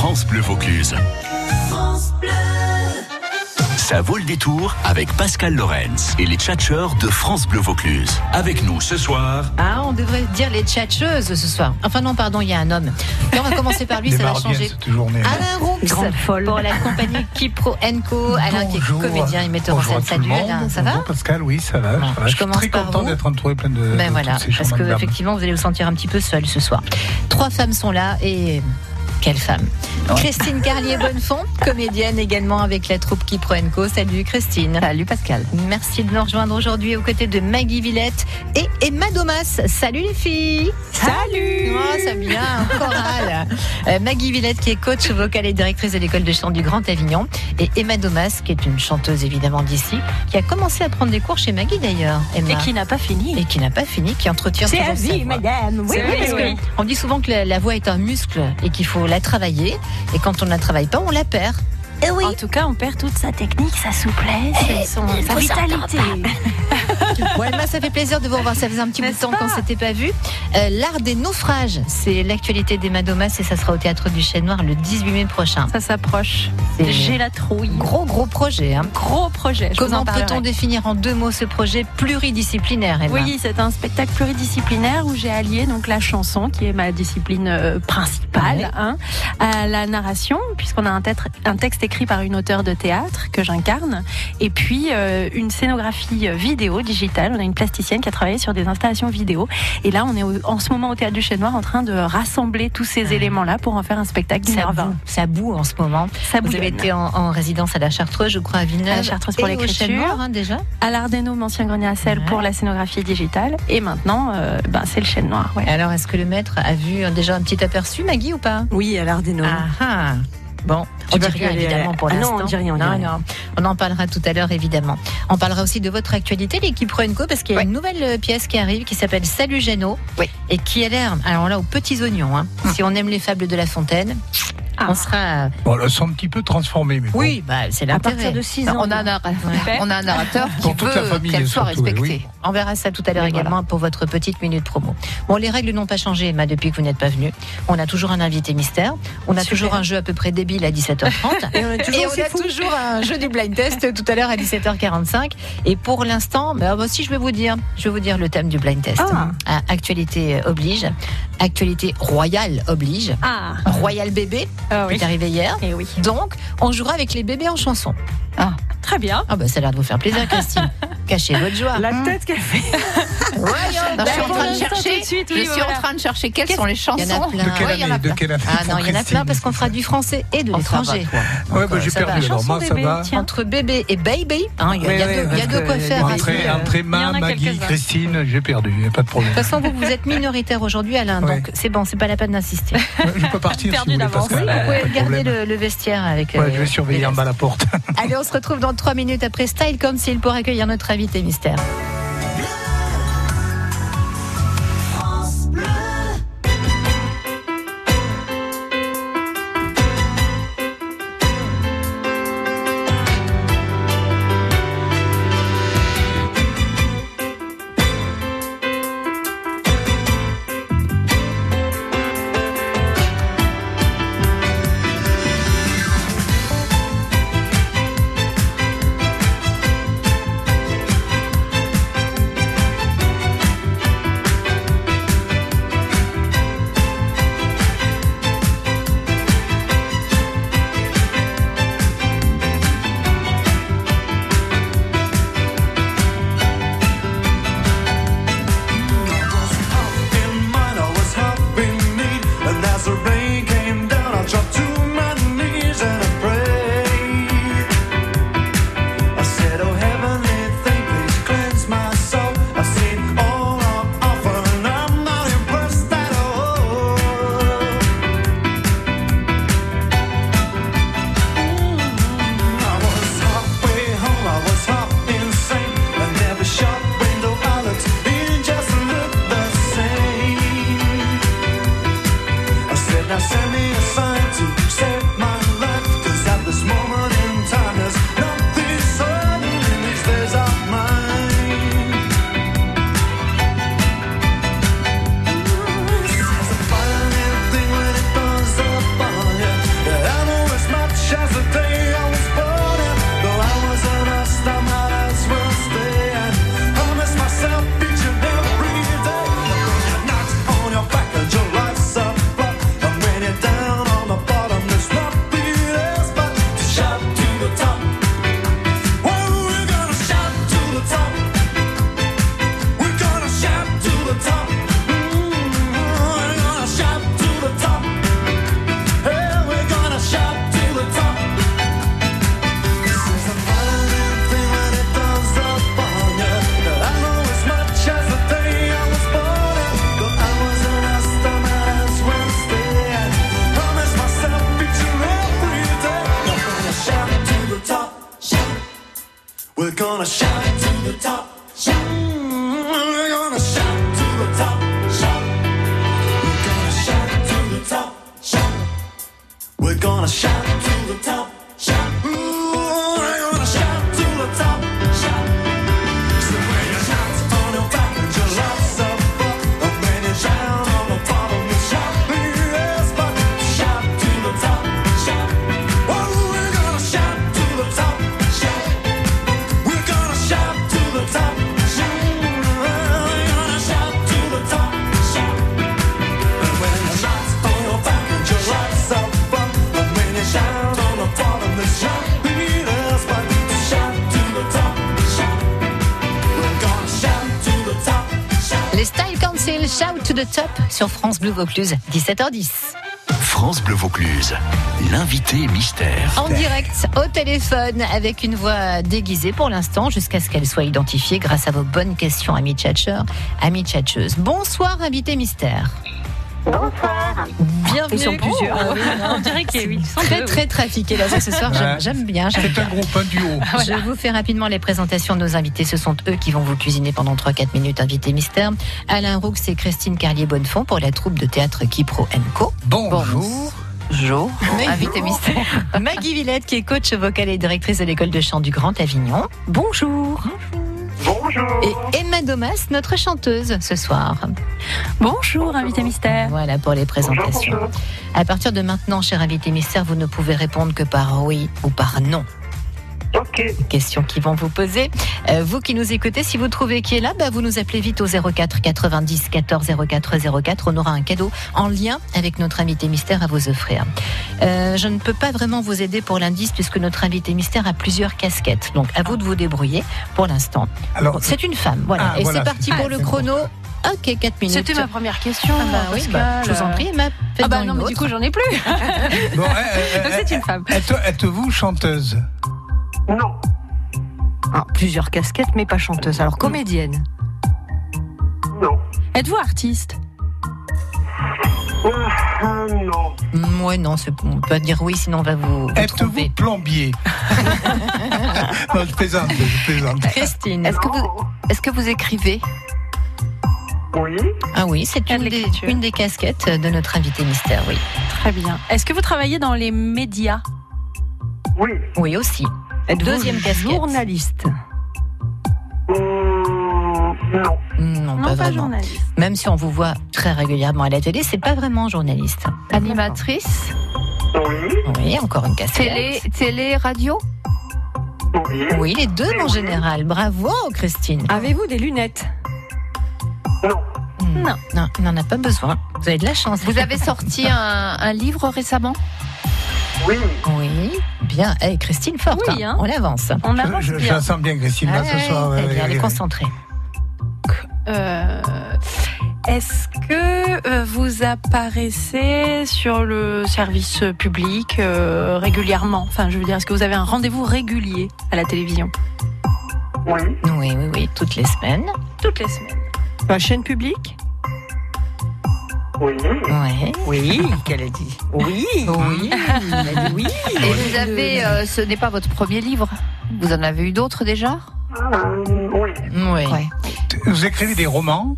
France Bleu Vaucluse. Ça vaut le détour avec Pascal Lorenz et les tchatcheurs de France Bleu Vaucluse. Avec nous ce soir. Ah, on devrait dire les tchatcheuses ce soir. Enfin non, pardon, il y a un homme. Et on va commencer par lui, ça va changer. Alain Roux Grande folle. pour la compagnie Kipro Co. Alain qui est Bonjour. comédien et metteur en Bonjour scène. Salut. Alain, ça va Bonjour Pascal, oui, ça va. Bon, ça va. je Je suis commence très par content d'être entouré plein de. Ben de voilà, parce que effectivement vous allez vous sentir un petit peu seul ce soir. Trois femmes sont là et quelle femme Christine Carlier Bonnefond, comédienne également avec la troupe Kipro Co. Salut Christine. Salut Pascal. Merci de nous rejoindre aujourd'hui aux côtés de Maggie Villette et Emma Domas. Salut les filles Salut Oh, ça vient, un choral. Euh, Maggie Villette qui est coach vocale et directrice de l'école de chant du Grand Avignon et Emma Domas qui est une chanteuse évidemment d'ici qui a commencé à prendre des cours chez Maggie d'ailleurs. Emma. Et qui n'a pas fini. Et qui n'a pas fini, qui entretient C'est sa vie, voix. madame. Oui, oui, oui. que on dit souvent que la, la voix est un muscle et qu'il faut la travailler. Et quand on ne la travaille pas, on la perd. Eh oui. En tout cas, on perd toute sa technique, sa souplesse, son- sa vitalité. Bon, Emma, ça fait plaisir de vous revoir. Ça faisait un petit bout de temps qu'on pas s'était pas vu. Euh, L'art des naufrages, c'est l'actualité d'Emma Domas et ça sera au théâtre du Chêne Noir le 18 mai prochain. Ça s'approche. J'ai la trouille. Gros gros projet. Hein. Gros projet. je Comment peut-on définir en deux mots ce projet pluridisciplinaire, Emma Oui, c'est un spectacle pluridisciplinaire où j'ai allié donc la chanson, qui est ma discipline euh, principale, Ouais. hein, à la narration, puisqu'on a un, tête- un texte écrit par une auteure de théâtre que j'incarne, et puis euh, une scénographie vidéo digitale. On a une plasticienne qui a travaillé sur des installations vidéo, et là, on est au- en ce moment au théâtre du Chêne Noir en train de rassembler tous ces éléments-là pour en faire un spectacle d'une ça boue, vingt. ça boue en ce moment. Ça Vous avez été en, en résidence à la Chartreuse, je crois, à Villeneuve. À la Chartreuse pour l'écriture. Hein, déjà? à l'Ardeno, ancien grenier à sel Ouais. pour la scénographie digitale, et maintenant, euh, ben, c'est le Chêne Noir. Ouais. Alors, est-ce que le maître a vu euh, déjà un petit aperçu, Maggie, ou pas? Oui, à l'Ardeno. Ah ah. Bon, on Tu dit rien évidemment pour ah non, l'instant. on dit rien, on dit non, rien. non. On en parlera tout à l'heure évidemment. On parlera aussi de votre actualité, l'équipe Renco, parce qu'il y a une nouvelle euh, pièce qui arrive qui s'appelle Salut Géno Oui. et qui a l'air, alors là, aux petits oignons. hein. Si on aime les fables de La Fontaine, Ah. on sera. Bon, elles sont un petit peu transformées, mais bon. Oui, bah, c'est À l'intérêt. partir de 6 ans. On a, un, Ouais. on a un narrateur qui veut famille, qu'elle soit surtout, respectée. oui. On verra ça tout à l'heure également pour votre petite minute promo. Bon, les règles n'ont pas changé, Emma, depuis que vous n'êtes pas venu. On a toujours un invité mystère. On a Super. toujours un jeu à peu près débile à 17h30. Et on est toujours Et aussi on a toujours un jeu du blind test tout à l'heure à 17h45. Et pour l'instant, bah, bah, si je vais vous dire, je vais vous dire le thème du blind test. Ah. Ah, actualité oblige, actualité royale oblige, Ah, royal bébé ah qui oui. est arrivé hier. Et oui. Donc, on jouera avec les bébés en chanson. Très bien. Ah bah ça a l'air de vous faire plaisir, Christine. Cachez votre joie. La tête qu'elle fait. Non, je suis en train de chercher. de je suis voilà. en train de chercher quelles sont les chansons. Il y en a plein. De quelle Ouais, il y en a année De plein. quelle année Ah non, il y en a plein parce qu'on fera du français et de l'étranger. Ouais, bah, j'ai perdu. Alors, Chanson moi, ça bébé, va. tiens. Entre bébé et baby, hein, il y a, Ouais, il y a ouais, de- de quoi faire. hein. Entre, De Emma, Maggie. Christine, j'ai perdu. Il n'y a pas de problème. toute façon, vous, vous êtes minoritaire aujourd'hui, Alain, Ouais. donc c'est bon, c'est pas la peine d'insister. Je peux partir si Perdu vous voulez, d'avance. Pouvez de garder problème. le, le vestiaire avec. Ouais, euh, je vais surveiller les en bas la porte. Allez, on se retrouve dans 3 minutes après Style Council pour accueillir notre invité mystère. Shout to the Top sur France Bleu Vaucluse, 17h10. France Bleu Vaucluse, l'invité mystère. En direct au téléphone avec une voix déguisée pour l'instant jusqu'à ce qu'elle soit identifiée grâce à vos bonnes questions, amis tchatcheurs, amis tchatcheuses. Bonsoir, invité mystère. Bonsoir. Bienvenue. Ils sont plusieurs. Oui, non. On dirait qu'ils sont Très deux, très trafiqué là ce soir. J'aime- Ouais. J'aime bien. C'est un groupe, un duo. Je vous fais rapidement les présentations de nos invités. Ce sont eux qui vont vous cuisiner pendant 3-4 minutes. Invité mystère. Alain Roux et Christine Carlier-Bonnefond pour la troupe de théâtre Kipro Co. Bonjour. Bonjour. Mais- Invité mystère. Maggie Villette qui est coach vocale et directrice de l'école de chant du Grand Avignon. Bonjour. Et Emma Domas, notre chanteuse ce soir. Bonjour, invité mystère. Voilà pour les présentations. À partir de maintenant, cher invité mystère, vous ne pouvez répondre que par oui ou par non. Ok. Questions qui vont vous poser. Euh, vous qui nous écoutez, si vous trouvez qui est là, bah, vous nous appelez vite au 04 90 14 04 04. On aura un cadeau en lien avec notre invité mystère à vous offrir. Euh, je ne peux pas vraiment vous aider pour l'indice puisque notre invité mystère a plusieurs casquettes. Donc à vous de vous débrouiller pour l'instant. Alors, C'est une femme, voilà. Ah, Et voilà, c'est parti pour ah, le chrono. Ok, 4 minutes. C'était ma première question. Ah bah oui, bah, je vous en prie, Emma. Ah bah non, mais du coup, j'en ai plus. bon, Donc c'est une femme. êtes- Êtes-vous chanteuse Non. Ah, plusieurs casquettes, mais pas chanteuse. Alors, comédienne. Non. Êtes-vous artiste? Euh, non. Mm, Ouais, non, c'est- on peut dire oui, sinon on va vous, vous Êtes-vous plombier? Non, je plaisante, je plaisante. Christine. Est-ce que vous, est-ce que vous écrivez? Oui. Ah oui, c'est une, de des- une des casquettes de notre invité mystère, oui. Très bien. Est-ce que vous travaillez dans les médias? Oui. Oui, aussi. Deuxième casquette. Journaliste. Hum, non. Non, Non, pas, journaliste. Même si on vous voit très régulièrement à la télé, c'est pas vraiment journaliste. Animatrice Oui. Oui, encore une casquette. Télé, télé, radio Oui. Oui, les deux en général. Bravo, Christine. Avez-vous des lunettes Non. Non. Non, il n'en a pas besoin. Vous avez de la chance. Vous avez sorti un, un livre récemment Oui. Oui, bien. Eh, Christine, forte. Oui, hein. On avance. On Je, avance je- je bien. la sens bien, Christine, là, ce soir. elle est concentrée. Euh, Est-ce que euh, vous apparaissez sur le service public euh, régulièrement? Enfin, je veux dire, est-ce que vous avez un rendez-vous régulier à la télévision? Oui. Oui, oui, oui, toutes les semaines. Toutes les semaines. La chaîne publique? Oui. Oui. Oui, qu'elle a dit. Oui. Oui. oui. Et vous avez, euh, ce n'est pas votre premier livre Vous en avez eu d'autres déjà? Euh, oui. Oui. Ouais. Vous écrivez des romans?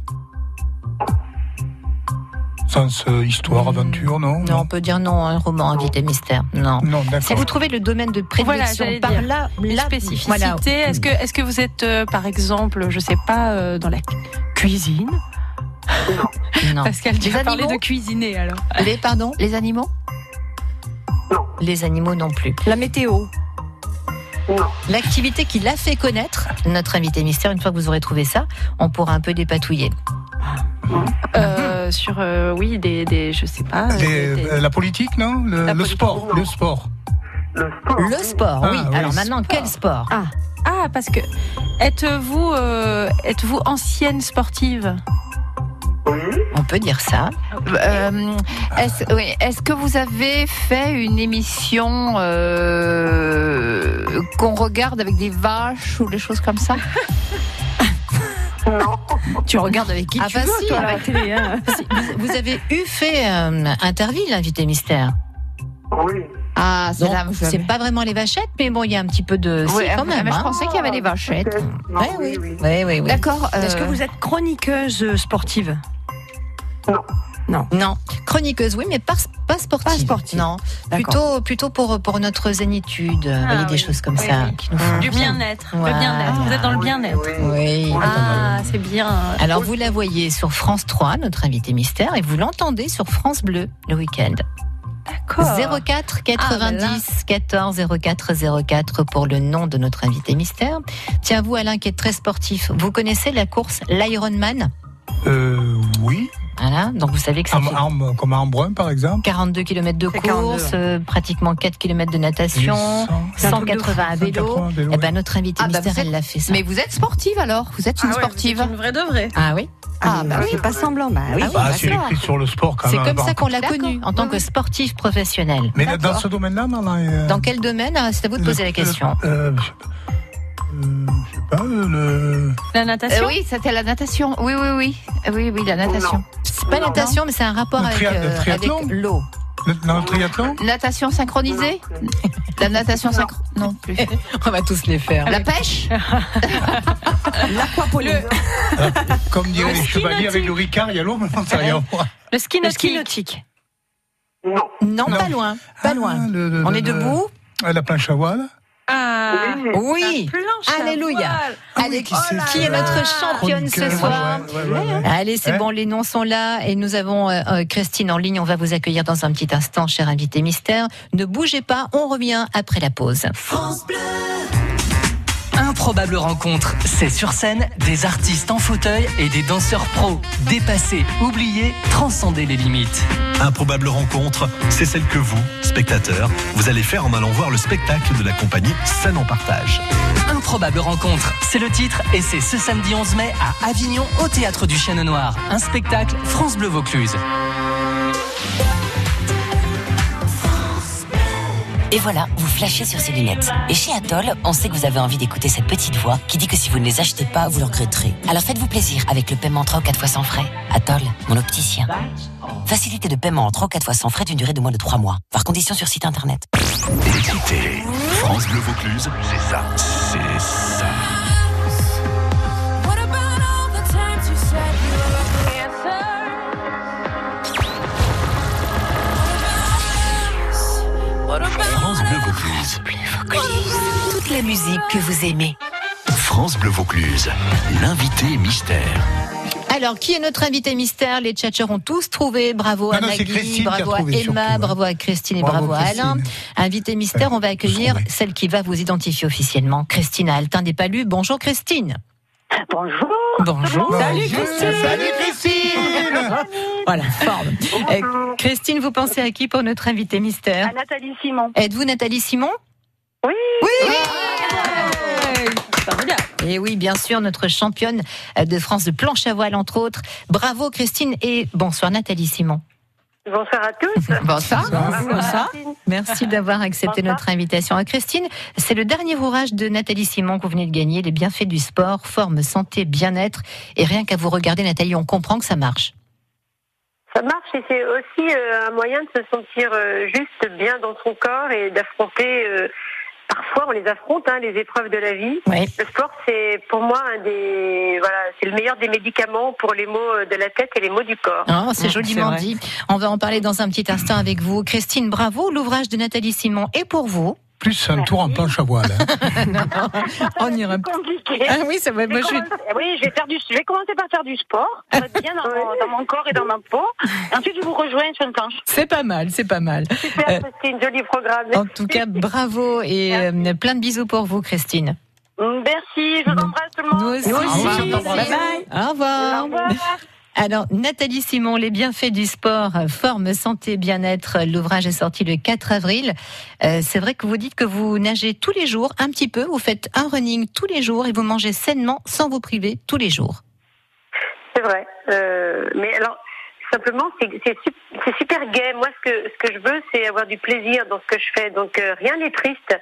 Sens euh, histoire, Hmm. aventure, non Non, on peut dire non, un roman invité mystère. Non. Non, Si vous trouvez le domaine de Voilà, prédilection j'allais par là, là, spécificité. voilà. Est-ce que, est-ce que vous êtes, euh, par exemple, je sais pas, euh, dans la cu- cuisine Non. Pascal, tu Les as parlé animaux de cuisiner alors. Les pardon Les animaux Les animaux non plus. La météo. L'activité qui l'a fait connaître, notre invité mystère, une fois que vous aurez trouvé ça, on pourra un peu dépatouiller. Euh, sur, euh, oui, des, des, je sais pas. euh, Des- des- des- la politique, non? Le, La le politique, sport, non. le sport. Le sport. Le sport, Ah, oui. Alors sport. maintenant, quel sport Ah, parce que êtes-vous, euh, êtes-vous ancienne sportive? Oui. On peut dire ça. Euh, Est-ce oui, est-ce que vous avez fait une émission euh, qu'on regarde avec des vaches ou des choses comme ça? Tu regardes avec qui Ah tu bah veux, si, toi, la bah. télé. hein. Vous, vous avez eu fait euh, Interville, l'invité mystère? Oui. Ah, c'est là. pas vraiment les vachettes, mais bon, il y a un petit peu de. Oui, si, quand ah, même. mais je hein. pensais qu'il y avait des vachettes. Non, oui, oui. oui. Oui, oui, oui. D'accord. Est-ce que euh, vous êtes chroniqueuse sportive? Non. Non. Chroniqueuse, oui, mais pas, pas sportive. Pas sportive. Non. Plutôt, plutôt pour, pour notre zénitude. vous voyez, des oui. choses comme Oui, ça oui. qui nous font Du bien. bien-être. Le bien-être. Vous êtes dans le bien-être. Oui. Ah, c'est bien. Alors, vous la voyez sur France 3, notre invité mystère, et vous l'entendez sur France Bleu le week-end. D'accord. 04 90 Ah, ben là. 14 04 04 pour le nom de notre invité mystère. Tiens, vous, Alain, qui est très sportif, vous connaissez la course l'Ironman? Euh, oui. Voilà, donc vous savez que ça Am- fait arme- comme brun, par exemple. 42 km de C'est 42, course, euh, pratiquement 4 km de natation, 100, 180 à vélo. 180 vélo, Eh ouais. ben, notre invité Ah, bah, mystère, êtes- elle l'a fait ça. Mais vous êtes sportive alors Vous êtes une Ah ouais, sportive vous êtes Une vraie de vraie. Ah oui Ah, bah oui, pas semblant. Bah oui. Ah oui, Bah, c'est écrit sur le sport quand C'est comme ça qu'on l'a connu en tant que sportif professionnel. Mais dans ce domaine-là, Maman, euh, Dans quel domaine Ah, C'est à vous de poser la question. euh, je euh, je sais pas, le. La natation Euh, Oui, c'était la natation. Oui, oui, oui. Oui, oui, la natation. C'est pas Non. natation, mais c'est un rapport Le euh, avec l'eau. Dans le triathlon Natation synchronisée La natation synchronisée Non plus. On va tous les faire. La pêche L'aquaponie. Comme diraient Le les chevaliers avec le Ricard, il y a l'eau, mais on sait rien. Le ski Le ski nautique. Non. Non, pas loin. Pas Ah, loin. le- le- On le- est debout À la planche à voile. Ah. Oui. Alléluia. voile. Ah Allez, oui, qui est notre championne ce soir ouais, ouais, ouais, ouais. Allez, c'est bon, les noms sont là et nous avons euh, euh, Christine en ligne. On va vous accueillir dans un petit instant, cher invité mystère. Ne bougez pas, on revient après la pause. Improbable rencontre, c'est sur scène des artistes en fauteuil et des danseurs pros. Dépassés, oubliés, transcender les limites. Improbable rencontre, c'est celle que vous, spectateurs, vous allez faire en allant voir le spectacle de la compagnie Scène en Partage. Improbable rencontre, c'est le titre et c'est ce samedi 11 mai à Avignon au théâtre du Chêne Noir. Un spectacle France Bleu Vaucluse. Et voilà, vous flashez sur ces lunettes. Et chez Atoll, on sait que vous avez envie d'écouter cette petite voix qui dit que si vous ne les achetez pas, vous le regretterez. Alors faites-vous plaisir avec le paiement en 3 ou 4 fois sans frais. Atoll, mon opticien. Facilité de paiement en 3 ou 4 fois sans frais d'une durée de moins de 3 mois. Par condition sur site internet. Écoutez, France Bleu Vaucluse, c'est ça, c'est ça. La musique que vous aimez. France Bleu Vaucluse, l'invité mystère. Alors, qui est notre invité mystère? Les tchatchers ont tous trouvé. Bravo Ah à non, Maggie, bravo à Emma, surtout, hein. bravo à Christine et Bravo, bravo, à Alain. Invité mystère, on va accueillir celle qui va vous identifier officiellement, Christine Altin des Palus. Bonjour Christine. Bonjour. Bonjour. Salut Christine Salut Christine Voilà, forme. Euh, Christine, vous pensez à qui pour notre invité mystère? À Nathalie Simon. Êtes-vous Nathalie Simon? Oui. Oui Et oui, bien sûr, notre championne de France de planche à voile, entre autres. Bravo Christine et bonsoir Nathalie Simon. Bonsoir à tous. Bonsoir. Bonsoir. Merci d'avoir accepté Bonsoir. notre invitation. Euh, Christine, c'est le dernier ouvrage de Nathalie Simon que vous venez de gagner, Les bienfaits du sport, forme, santé, bien-être. Et rien qu'à vous regarder, Nathalie, on comprend que ça marche. Ça marche et c'est aussi euh, un moyen de se sentir euh, juste bien dans son corps et d'affronter. Parfois, on les affronte, hein, les épreuves de la vie. Oui. Le sport, c'est pour moi un des, voilà, c'est le meilleur des médicaments pour les maux euh, de la tête et les maux du corps. Oh, c'est Mmh, joliment dit. On va en parler dans un petit instant avec vous. Christine, bravo. L'ouvrage de Nathalie Simon est pour vous. Plus un tour en planche à voile. hein. On ira. C'est compliqué. Ah oui, ça va. Je vais moi, je- commencer- oui, je vais, faire du, je vais commencer par faire du sport, pour être bien dans, mon, dans mon corps et dans ma peau. Et ensuite, je vous rejoins sur une planche. C'est pas mal, c'est pas mal. Super, Euh, c'est une jolie programme. En tout cas, bravo et euh, plein de bisous pour vous, Christine. Merci, je vous embrasse tout le monde. Nous aussi. Nous aussi, Au revoir. t'embrasse. Au revoir. Au revoir. Alors, Nathalie Simon, Les bienfaits du sport, forme, santé, bien-être. L'ouvrage est sorti le 4 avril. Euh, c'est vrai que vous dites que vous nagez tous les jours, un petit peu. Vous faites un running tous les jours et vous mangez sainement sans vous priver tous les jours. C'est vrai. Euh, mais alors, simplement, c'est c'est sup- c'est super gai. Moi, ce que, ce que je veux, c'est avoir du plaisir dans ce que je fais. Donc, euh, rien n'est triste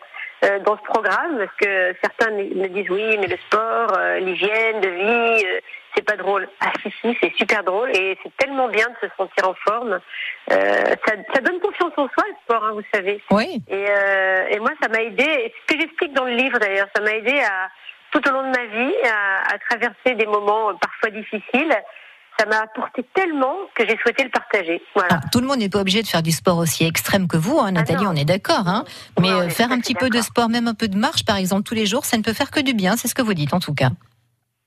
dans ce programme, parce que certains me disent oui, mais le sport, euh, l'hygiène de vie, euh, c'est pas drôle. Ah si, si, c'est super drôle et c'est tellement bien de se sentir en forme. Euh, ça, ça donne confiance en soi, le sport, hein, vous savez. Oui. Et, euh, et moi, ça m'a aidé, et ce que j'explique dans le livre d'ailleurs, ça m'a aidé à, tout au long de ma vie à, à traverser des moments euh, parfois difficiles. Ça m'a apporté tellement que j'ai souhaité le partager. Voilà. Ah, tout le monde n'est pas obligé de faire du sport aussi extrême que vous, hein, Nathalie, on est d'accord. Hein Mais Ouais, euh, faire un petit peu de sport, même un peu de marche, par exemple, tous les jours, ça ne peut faire que du bien. C'est ce que vous dites, en tout cas.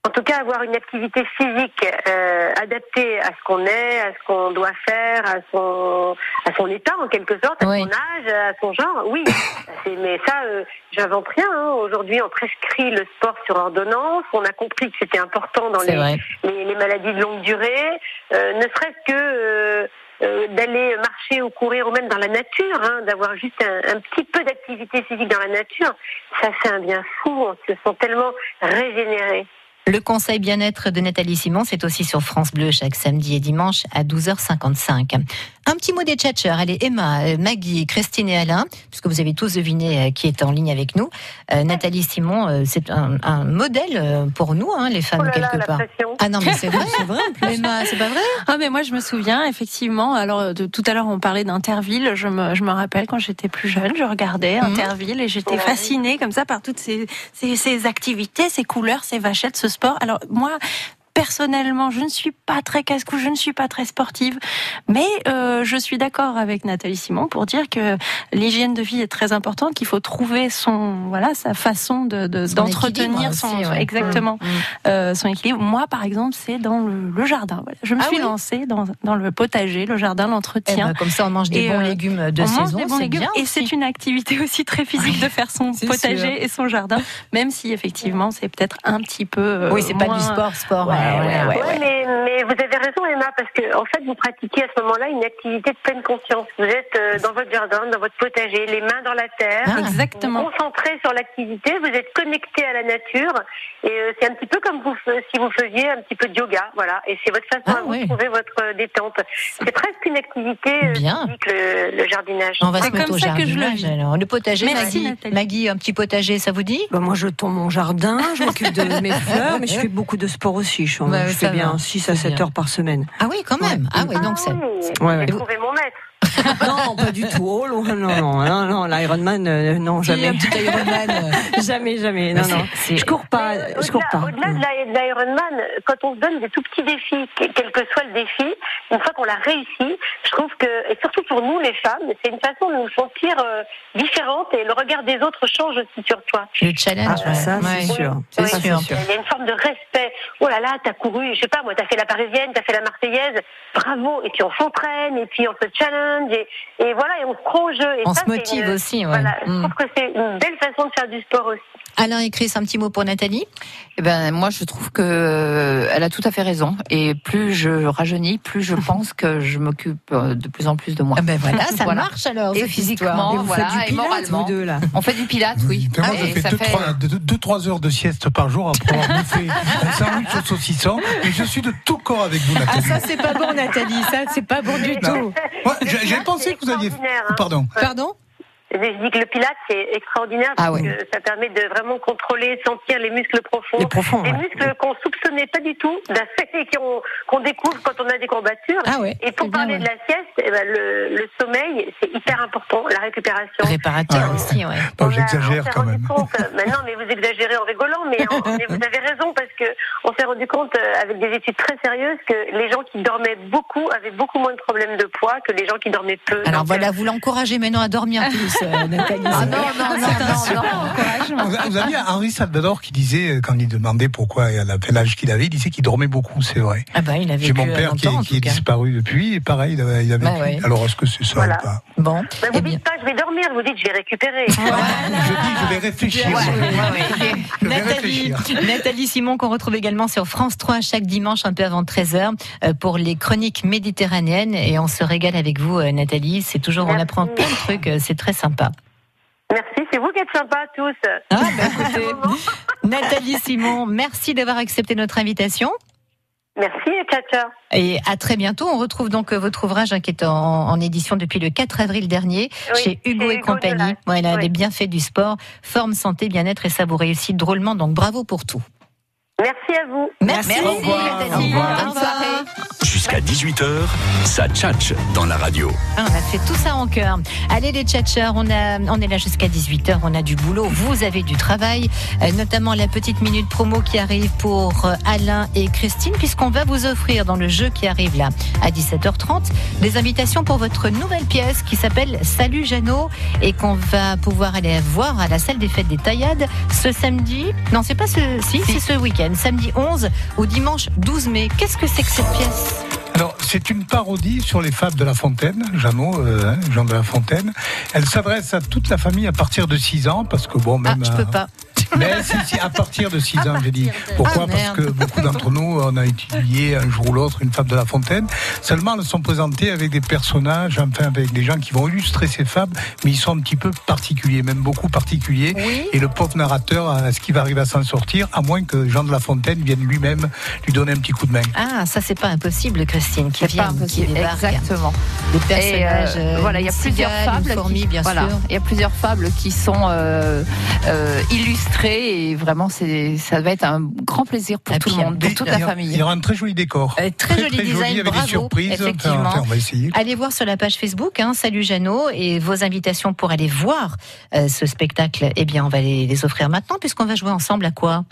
En tout cas, avoir une activité physique euh, adaptée à ce qu'on est, à ce qu'on doit faire, à son à son état en quelque sorte, à Oui. son âge, à son genre. Oui, mais ça, euh, j'invente rien. hein. Aujourd'hui, on prescrit le sport sur ordonnance. On a compris que c'était important dans les, vrai. les, les maladies de longue durée, euh, ne serait-ce que d'aller marcher ou courir ou même dans la nature, hein, d'avoir juste un, un petit peu d'activité physique dans la nature, ça fait un bien fou. On se sent tellement régénéré. Le conseil bien-être de Nathalie Simon, c'est aussi sur France Bleu chaque samedi et dimanche à 12h55. Un petit mot des tchatcheurs. Allez, Emma, euh, Maggie, Christine et Alain, puisque vous avez tous deviné euh, qui est en ligne avec nous. Euh, Nathalie Simon, euh, c'est un, un modèle pour nous, hein, les femmes, Oh là quelque part. Ah non, mais c'est vrai, c'est vrai. Emma, c'est pas vrai? Ah mais moi je me souviens effectivement. Alors de, tout à l'heure on parlait d'Interville. Je me, je me rappelle quand j'étais plus jeune, je regardais Mhm. Interville et j'étais Ouais. fascinée comme ça par toutes ces, ces, ces activités, ces couleurs, ces vachettes, ce Alors moi. Personnellement, je ne suis pas très casse-cou, je ne suis pas très sportive, mais euh, je suis d'accord avec Nathalie Simon pour dire que l'hygiène de vie est très importante, qu'il faut trouver son voilà sa façon de de- Son d'entretenir équilibre son ouais. exactement Mm. euh, son équilibre. Moi, par exemple, c'est dans le, le jardin. Voilà. Je me Ah suis oui lancée dans, dans le potager, le jardin, Eh l'entretien. ben, Comme ça, on mange des Et, bons euh, légumes de on saison. mange des bons c'est légumes bien et c'est une activité aussi très physique de faire son potager sûr. et son jardin, même si effectivement c'est peut-être un petit peu. euh, Oui, c'est pas du sport, sport. Ouais, ouais, ouais, Ouais, mais, mais vous avez raison, Emma, parce que en fait, vous pratiquez à ce moment-là une activité de pleine conscience. Vous êtes euh, dans votre jardin, dans votre potager, les mains dans la terre. Ah. Exactement. Vous vous concentrez sur l'activité, vous êtes connecté à la nature, et euh, c'est un petit peu comme vous, si vous faisiez un petit peu de yoga, voilà. Et c'est votre façon Ah, à vous oui. de trouver votre euh, détente. C'est presque une activité Bien. physique, le, le jardinage. On va se mettre comme au ça que je le vis. alors. Le potager, Merci, Maggie. Nathalie. Maggie, un petit potager, ça vous dit? Bah, moi, je tends mon jardin, je m'occupe de mes fleurs, mais je fais beaucoup de sport aussi. Je, Ouais, je ça fais bien va. 6 C'est à 7 bien. heures par semaine. Ah oui, quand même. Ah oui, donc c'est. Ouais, ouais. j'ai trouvé mon maître. Non, pas du tout. Oh, non, non, non, non, non l'Ironman, euh, non, jamais. un petit Ironman. euh, jamais, jamais. Non, non. Je cours pas, Mais je cours Au-delà pas. au-delà de l'Ironman, quand on se donne des tout petits défis, que- quel que soit le défi, une fois qu'on l'a réussi, je trouve que, et surtout pour nous les femmes, c'est une façon de nous sentir euh, différentes et le regard des autres change aussi sur toi. Le challenge. Ah, ça, ouais. c'est sûr. C'est Oui, Ça, sûr. c'est sûr. Il y a une forme de respect. Oh là là, t'as couru, je sais pas moi, t'as fait la parisienne, t'as fait la marseillaise, bravo. Et puis on s'entraîne, et puis on se challenge, et, et voilà, et on se prend au jeu. Et On ça, se motive une- aussi, ouais. Voilà, je Mm. trouve que c'est une belle façon de faire du sport aussi. Alain et Chris, un petit mot pour Nathalie? Eh ben, moi, je trouve que euh, elle a tout à fait raison. Et plus je rajeunis, plus je pense que je m'occupe euh, de plus en plus de moi. Ah ben voilà, ça Voilà. marche alors. Et physiquement. Et voilà, et moralement. vous deux, là. On fait du pilate, oui. Moi, Et je fais ça 2-3 heures de sieste par jour après avoir bouffé un sandwich au saucisson. Et je suis de tout corps avec vous, Ah Nathalie. ça c'est pas bon Nathalie, ça c'est pas bon du Non. tout. Ouais, j'ai pensé que vous aviez. hein. Pardon. Pardon? Je dis que le pilate, c'est extraordinaire Ah parce ouais. que ça permet de vraiment contrôler, sentir les muscles profonds. Les profonds, Des ouais. muscles qu'on soupçonnait pas du tout, d'un fait et qu'on découvre quand on a des courbatures. Ah ouais. Et pour bien, parler ouais. de la sieste, eh ben, le, le sommeil, c'est hyper important, la récupération. Réparateur Ouais. aussi, ouais. Bon, j'exagère on s'est quand rendu même. compte- mais non, mais vous exagérez en rigolant, mais, en- mais vous avez raison parce que on s'est rendu compte euh, avec des études très sérieuses que les gens qui dormaient beaucoup avaient beaucoup moins de problèmes de poids que les gens qui dormaient peu. Alors Donc, voilà, vous l'encouragez maintenant à dormir plus, euh, Nathalie. Ah non, non, non, non, non. Vous vous aviez Henri Salvador qui disait, euh, quand il demandait pourquoi il a fait l'âge qu'il avait, il disait qu'il dormait beaucoup, c'est vrai. Ah bah il a J'ai mon père qui, est disparu depuis, et pareil, il a, il a Bah ouais. Alors est-ce que c'est ça Voilà. ou pas Bon, bah, vous eh bien. dites pas je vais dormir, vous dites je vais récupérer. Je dis, je vais réfléchir. Ouais, moi. ouais, ouais. Je vais Nathalie, réfléchir. Nathalie Simon qu'on retrouve également sur France 3 chaque dimanche un peu avant 13h euh, pour les chroniques méditerranéennes et on se régale avec vous euh, Nathalie, c'est toujours on apprend plein de trucs, euh, c'est très sympa. Merci, c'est vous qui êtes sympas tous. Ah bah écoutez, Nathalie Simon, merci d'avoir accepté notre invitation. Merci et ciao ciao. Et à très bientôt. On retrouve donc euh, votre ouvrage hein, qui est en, en édition depuis le 4 avril dernier Oui, chez Hugo et Hugo compagnie. Voilà, Oui. les bienfaits du sport, forme, santé, bien-être et ça vous réussit drôlement. Donc bravo pour tout. Merci à vous. Merci, Au revoir. Nathalie. Au revoir. Bonne soirée. Jusqu'à Jusqu'à 18h, ça tchatche dans la radio. Ah, on a fait tout ça en cœur. Allez les tchatchers, on, a, on est là jusqu'à 18h, on a du boulot, vous avez du travail, euh, notamment la petite minute promo qui arrive pour euh, Alain et Christine, puisqu'on va vous offrir dans le jeu qui arrive là à 17h30 des invitations pour votre nouvelle pièce qui s'appelle Salut Jeannot et qu'on va pouvoir aller voir à la salle des fêtes des Taillades ce samedi. Non, c'est pas ce, si, c'est ce week-end, samedi 11 au dimanche 12 mai. Qu'est-ce que c'est que cette pièce? Alors, c'est une parodie sur les fables de La Fontaine, Jeannot, euh, hein, Jean de La Fontaine. Elle s'adresse à toute la famille à partir de 6 ans, parce que bon, Ah, même. je à- peux pas. Mais si, si, à partir de 6 ans, j'ai dit. Pourquoi? Ah, Parce que beaucoup d'entre nous, on a étudié un jour ou l'autre une fable de La Fontaine. Seulement, elles sont présentées avec des personnages, enfin, avec des gens qui vont illustrer ces fables, mais ils sont un petit peu particuliers, même beaucoup particuliers. Oui. Et le pauvre narrateur, est-ce qu'il va arriver à s'en sortir, à moins que Jean de La Fontaine vienne lui-même lui donner un petit coup de main Ah, ça c'est pas impossible, Christine, qui vient, débarque. Exactement. Des personnages. euh, euh, voilà, il y a plusieurs fables. Bien voilà, sûr. Il y a plusieurs fables qui sont euh, euh, illustrées et vraiment, c'est, ça va être un grand plaisir pour Et tout le monde, pour toute la famille. Il y aura un très joli décor. Euh, très joli design, avec bravo, des surprises. Effectivement. enfin, on va essayer. Allez voir sur la page Facebook, hein, Salut Jeannot, et vos invitations pour aller voir euh, ce spectacle, eh bien, on va les, les offrir maintenant, puisqu'on va jouer ensemble à quoi?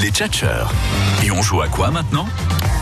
Les tchatcheurs. Et on joue à quoi maintenant?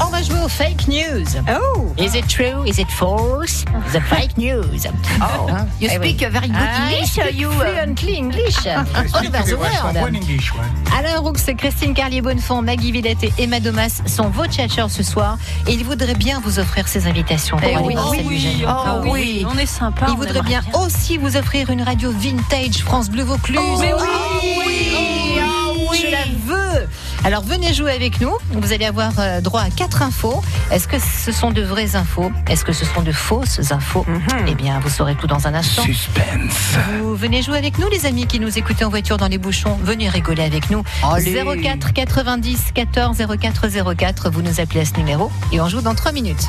On va jouer aux fake news. Oh Is it true? Is it false? The fake news. Oh, You speak a very good English, you, fluently English. All over the world. English. Alain Roux, Christine Carlier-Bonnefond, Maggie Villette et Emma Domas sont vos tchatchers ce soir et ils voudraient bien vous offrir ces invitations pour Eh aller oui. voir Oh oui, oh oui. On est sympa. Ils voudraient bien aussi vous offrir une radio vintage France Bleu Vaucluse. mais oui. Ah oui, oui, Je la veux. Alors venez jouer avec nous. Vous allez avoir euh, droit à quatre infos. Est-ce que ce sont de vraies infos? Est-ce que ce sont de fausses infos? Eh bien, vous saurez tout dans un instant. Suspense. Vous venez jouer avec nous, les amis qui nous écoutez en voiture dans les bouchons. Venez rigoler avec nous. Allez. 04 90 14 04 04. Vous nous appelez à ce numéro et on joue dans 3 minutes.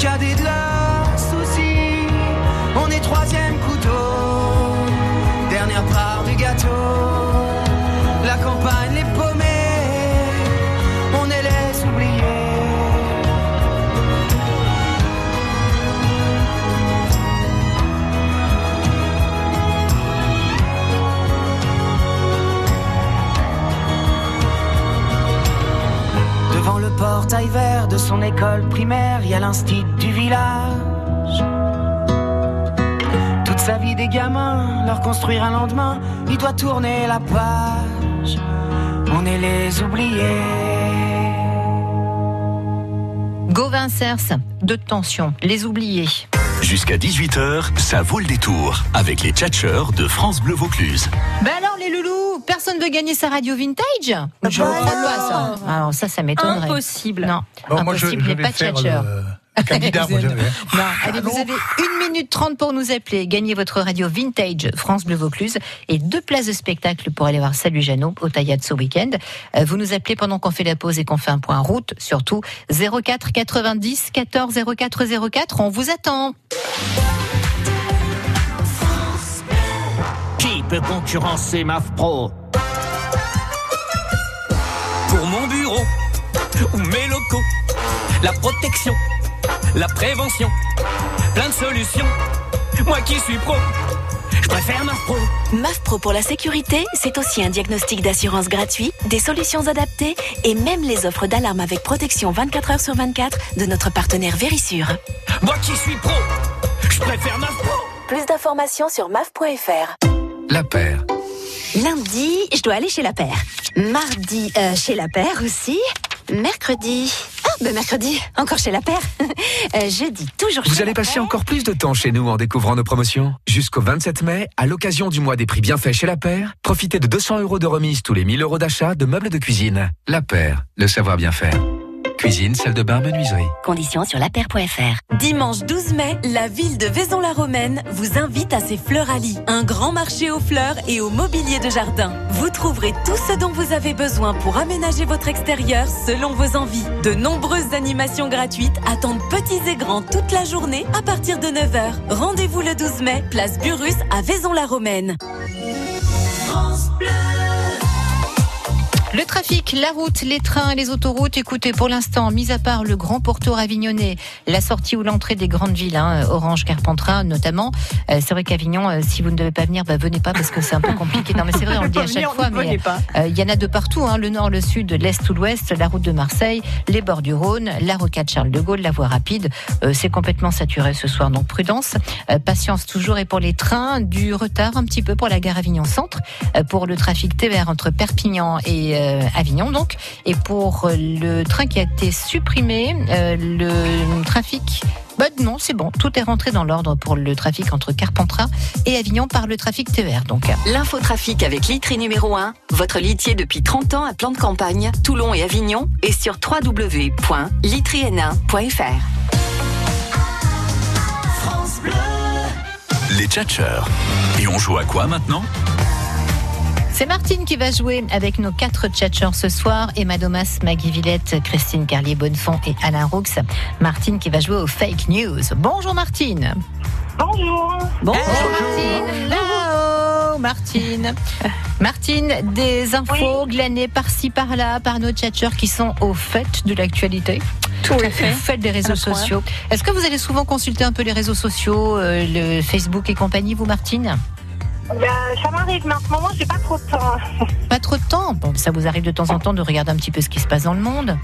cadet de leurs soucis. On est troisième couteau, dernière part du gâteau. La campagne, les paumés, portail vert de son école primaire, il y a l'instit du village. Toute sa vie des gamins, leur construire un lendemain, il doit tourner la page. On est les oubliés. Gauvin Cers, de tension, les oubliés. Jusqu'à 18h, ça vaut le détour avec les tchatcheurs de France Bleu Vaucluse. Ben alors personne veut gagner sa radio vintage Je crois pas ça. Alors ça, ça m'étonnerait. Impossible. Non, Bon, moi, je, impossible, je pas tchatcheur. le candidat, moi, j'avais. Non, allez, vous avez une minute trente pour nous appeler, gagner votre radio vintage France Bleu Vaucluse et deux places de spectacle pour aller voir Salut Jeannot au Taillade ce week-end. Euh, Vous nous appelez pendant qu'on fait la pause et qu'on fait un point route, surtout 04 90 14 04 04. On vous attend. Peut concurrencer MAF Pro Pour mon bureau ou mes locaux, la protection, la prévention, plein de solutions. Moi qui suis pro, je préfère MAF Pro. MAF Pro pour la sécurité, c'est aussi un diagnostic d'assurance gratuit, des solutions adaptées et même les offres d'alarme avec protection 24 heures sur 24 de notre partenaire Vérissure. Moi qui suis pro, je préfère MAF Pro. Plus d'informations sur maf.fr. La paire. Lundi, je dois aller chez la paire. Mardi, euh, chez la paire aussi. Mercredi. Ah, ben mercredi, encore chez la paire. Euh, jeudi, toujours chez Vous allez la passer paire. encore plus de temps chez nous en découvrant nos promotions. Jusqu'au 27 mai, à l'occasion du mois des prix bienfaits chez La Paire, profitez de 200 euros de remise tous les 1000 euros d'achat de meubles de cuisine. La Paire, le savoir bien faire. Cuisine, salle de bain, menuiserie. Conditions sur lapaire.fr. Dimanche 12 mai, la ville de Vaison-la-Romaine vous invite à ses Fleuralis, un grand marché aux fleurs et au mobilier de jardin. Vous trouverez tout ce dont vous avez besoin pour aménager votre extérieur selon vos envies. De nombreuses animations gratuites attendent petits et grands toute la journée à partir de 9h. Rendez-vous le 12 mai, place Burus à Vaison-la-Romaine. Le trafic, la route, les trains, les autoroutes. Écoutez, pour l'instant, mis à part le grand pourtour avignonnais, la sortie ou l'entrée des grandes villes, hein, Orange, Carpentras notamment. euh, c'est vrai qu'Avignon, euh, si vous ne devez pas venir, bah, venez pas parce que c'est un peu compliqué. Non, mais c'est vrai, on le dit à chaque fois. Mais euh, il y en a de partout, hein, le nord, le sud, l'est ou l'ouest, la route de Marseille, les bords du Rhône, la rocade Charles de Gaulle, la voie rapide. C'est complètement saturé ce soir, donc prudence, patience toujours. Et pour les trains, du retard un petit peu pour la gare Avignon Centre, pour le trafic TER entre Perpignan et euh, Avignon donc, et pour le train qui a été supprimé, euh, le trafic. Bah non, c'est bon, tout est rentré dans l'ordre pour le trafic entre Carpentras et Avignon par le trafic TER. Donc, L'infotrafic avec Litry numéro 1, votre litier depuis 30 ans à plan de campagne, Toulon et Avignon, et sur www.litryn1.fr. Les tchatcheurs. Et on joue à quoi maintenant? C'est Martine qui va jouer avec nos quatre tchatcheurs ce soir. Emma Domas, Maggie Villette, Christine Carlier-Bonnefond et Alain Roux. Martine qui va jouer aux fake news. Bonjour Martine. Bonjour. Bonjour Martine. Hello Martine. Martine, des infos glanées par-ci par-là par nos tchatcheurs qui sont au fait de l'actualité. Tout à fait. Au fait des réseaux sociaux. Est-ce que vous allez souvent consulter un peu les réseaux sociaux, euh, le Facebook et compagnie, vous Martine? Ben, ça m'arrive, mais en ce moment, j'ai pas trop de temps. Pas trop de temps. Bon, ça vous arrive de temps en temps de regarder un petit peu ce qui se passe dans le monde.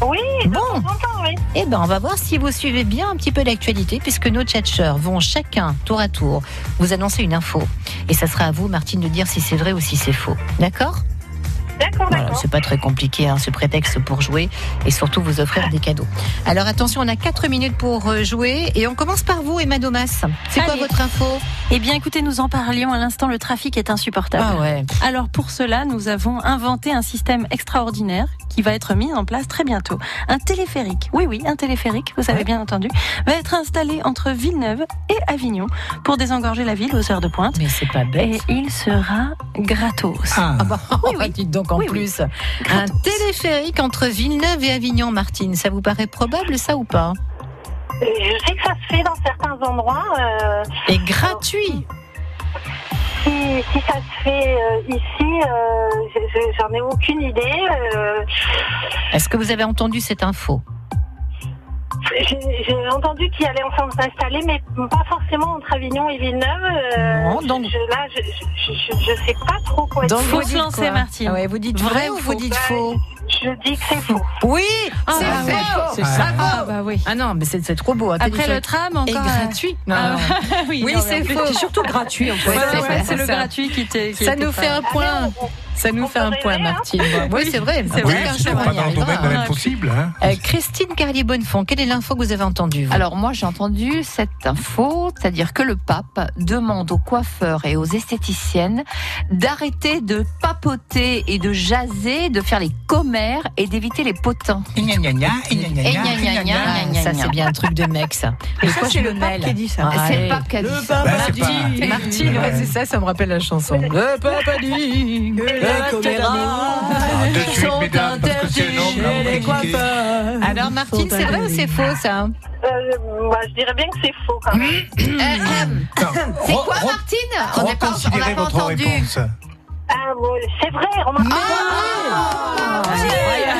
Oui, bon. oui. Eh ben, on va voir si vous suivez bien un petit peu l'actualité, puisque nos tchatcheurs vont chacun, tour à tour, vous annoncer une info. Et ça sera à vous, Martine, de dire si c'est vrai ou si c'est faux. D'accord? D'accord, voilà, d'accord. c'est pas très compliqué, hein, ce prétexte pour jouer et surtout vous offrir des cadeaux. Alors attention, on a 4 minutes pour euh, jouer et on commence par vous, Emma Domas. C'est quoi votre info? Eh bien, écoutez, nous en parlions à l'instant, le trafic est insupportable. Ah ouais. Alors, pour cela, nous avons inventé un système extraordinaire qui va être mis en place très bientôt. Un téléphérique, oui, oui, un téléphérique, vous avez bien entendu, va être installé entre Villeneuve et Avignon pour désengorger la ville aux heures de pointe. Mais c'est pas bête. Et il sera gratos. Ah bah, dites donc, en Oui, oui. plus. Un téléphérique entre Villeneuve et Avignon, Martine. Ça vous paraît probable, ça ou pas? Je sais que ça se fait dans certains endroits. euh, Et gratuit. si, si ça se fait euh, ici, euh, je- je- j'en ai aucune idée. Est-ce que vous avez entendu cette info? J'ai entendu qu'il allait enfin s'installer, mais pas forcément entre Avignon et Villeneuve. euh, Non, donc- je, là, je, je, je, je sais pas trop quoi Donc dire. vous dites quoi Ah ouais, vous dites vrai ou vous dites faux Je dis que c'est faux. Oui, Ah, c'est bah faux. C'est Ah, ça. ah, bah oui. Ah non, mais c'est c'est trop beau. un Après le tram, encore. Et gratuit. Non, ah, non. oui, c'est faux. C'est surtout gratuit. En fait. Ouais, c'est Ouais, vrai, c'est le ça. gratuit qui t'est. Ça nous fait un point. Ça nous fait un point, Martine. Oui, c'est vrai. Oui, c'est pas dans le domaine arrivera, de hein. Hein. Euh, Christine Carlier-Bonnefond, quelle est l'info que vous avez entendue vous? Alors moi j'ai entendu cette info, c'est-à-dire que le pape demande aux coiffeurs et aux esthéticiennes d'arrêter de papoter et de jaser, de faire les commères et d'éviter les potins. Et gna gna gna, et gna Ça, c'est bien un truc de mec, ça. Et ça, c'est le pape qui a dit ça. Ah, C'est le pape qui a dit ça. Martine, c'est ça, ça me rappelle la chanson. Le pape a dit Ah, de suite, mesdames, parce que c'est. Alors Martine, c'est vrai ou c'est faux ça Euh, moi, je dirais bien que c'est faux quand même. Non, C'est re- quoi Martine? On n'a pas, on votre entendu. réponse. Ah, bon, c'est vrai, remarquez.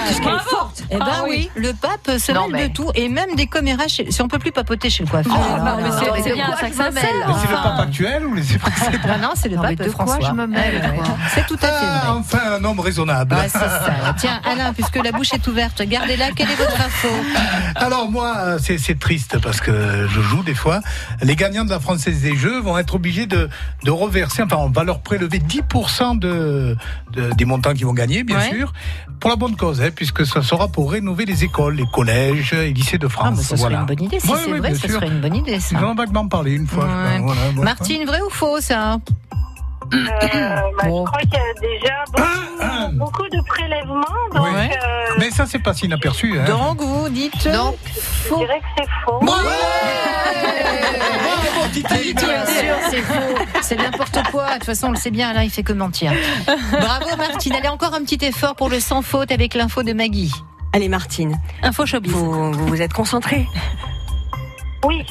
Qu'est-ce qu'elle est forte Eh ben Ah oui, le pape se Non, mêle mais- de tout et même des commérages. chez- Si on peut plus papoter chez le coiffeur. Oh, alors, non, mais alors, c'est- bien quoi ça ça mêle. c'est le pape actuel ou les précédents Non, non, c'est le pape de quoi François. je me mêle, Ouais, ouais, quoi. ouais. C'est tout à fait Ah, vrai. enfin un homme raisonnable. C'est ça. Tiens, Alain, puisque la bouche est ouverte, gardez-la. Quelle est votre info Alors moi, c'est c'est triste parce que je joue des fois. Les gagnants de la Française des Jeux vont être obligés de, de reverser, enfin on va leur prélever 10% de, de- des montants qu'ils vont gagner, bien Ouais. sûr, pour la bonne cause, hein, puisque ça sera pour rénover les écoles, les collèges et lycées de France. Ah, bah, ça serait une bonne idée. Si Ouais, c'est ouais, vrai, ça sûr. serait une bonne idée, ça. Ils en ont vaguement parlé une fois. je Ouais. crois, voilà, bon. Martine, vrai ou faux, ça? Euh, bah. Je crois qu'il y a déjà beaucoup, beaucoup de prélèvements, donc Oui. euh, ça, c'est pas si inaperçu. Hein. Donc, vous dites. Donc, je dirais que c'est faux. Bien sûr, c'est faux. C'est n'importe quoi. De toute façon, on le sait bien, Alain, il fait que mentir. Bravo, Martine. Allez, encore un petit effort pour le sans faute avec l'info de Maggie. Allez, Martine, Info showbiz. vous, vous vous êtes concentrée Oui,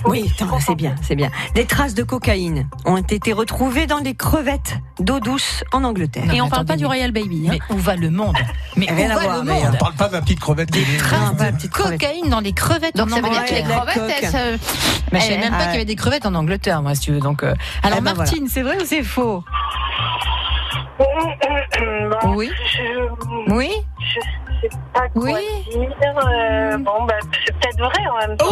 c'est bien, c'est bien. Des traces de cocaïne ont été retrouvées dans des crevettes d'eau douce en Angleterre. Non, Et on mais parle pas du Royal Baby. hein. Mais où va le monde Mais Rien où à va voir, le On monde ne parle pas de la petite crevette qui est née. Traces de petite cocaïne dans les crevettes donc en ça veut dire que les Ouais, crevettes, elles se... Mais je savais même pas ouais. qu'il y avait des crevettes en Angleterre, moi, si tu veux. Donc, euh, Alors, Eh ben, Martine, c'est vrai ou c'est faux Bon, Oui. Je, Oui je sais pas quoi Oui. dire. euh, bon, bah, c'est peut-être vrai en même temps.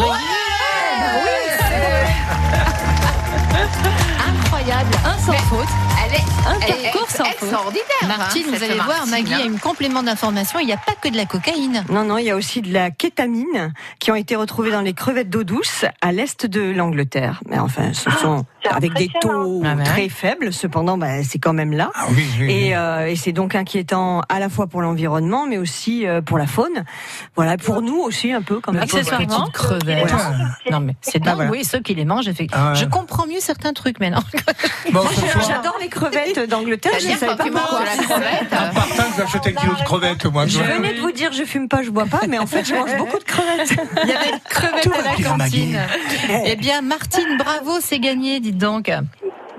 Incroyable. Un sans faute. Elle est, Un elle est parcours sans faute. extraordinaire. Martine, hein, vous cette allez voir, Martine, Maggie a hein. un complément d'information. Il n'y a pas que de la cocaïne. Non, non, il y a aussi de la kétamine qui ont été retrouvées dans les crevettes d'eau douce à l'est de l'Angleterre. Mais enfin, ce sont c'est avec des taux Ah, très ouais. faibles. Cependant, bah, c'est quand même là. Ah oui, oui, oui. Et, euh, et c'est donc inquiétant à la fois pour l'environnement, mais aussi euh, pour la faune. Voilà, pour nous aussi un peu même. Accessoirement. Petite crevette. Voilà. Non, mais c'est dingue, voilà. oui, ceux qui les mangent, effectivement. Ah ouais. Je comprends mieux certains trucs maintenant. Bon, J'adore les crevettes d'Angleterre. Je ne savais pas pourquoi. de la crevette. en partant, je vais acheter un kilo de crevettes, moi. Je venais de vous dire, je fume pas, je bois pas, mais en fait, je mange beaucoup de crevettes. Il y avait des crevettes à la cantine. Eh bien, Martine, bravo, c'est gagné, dites donc.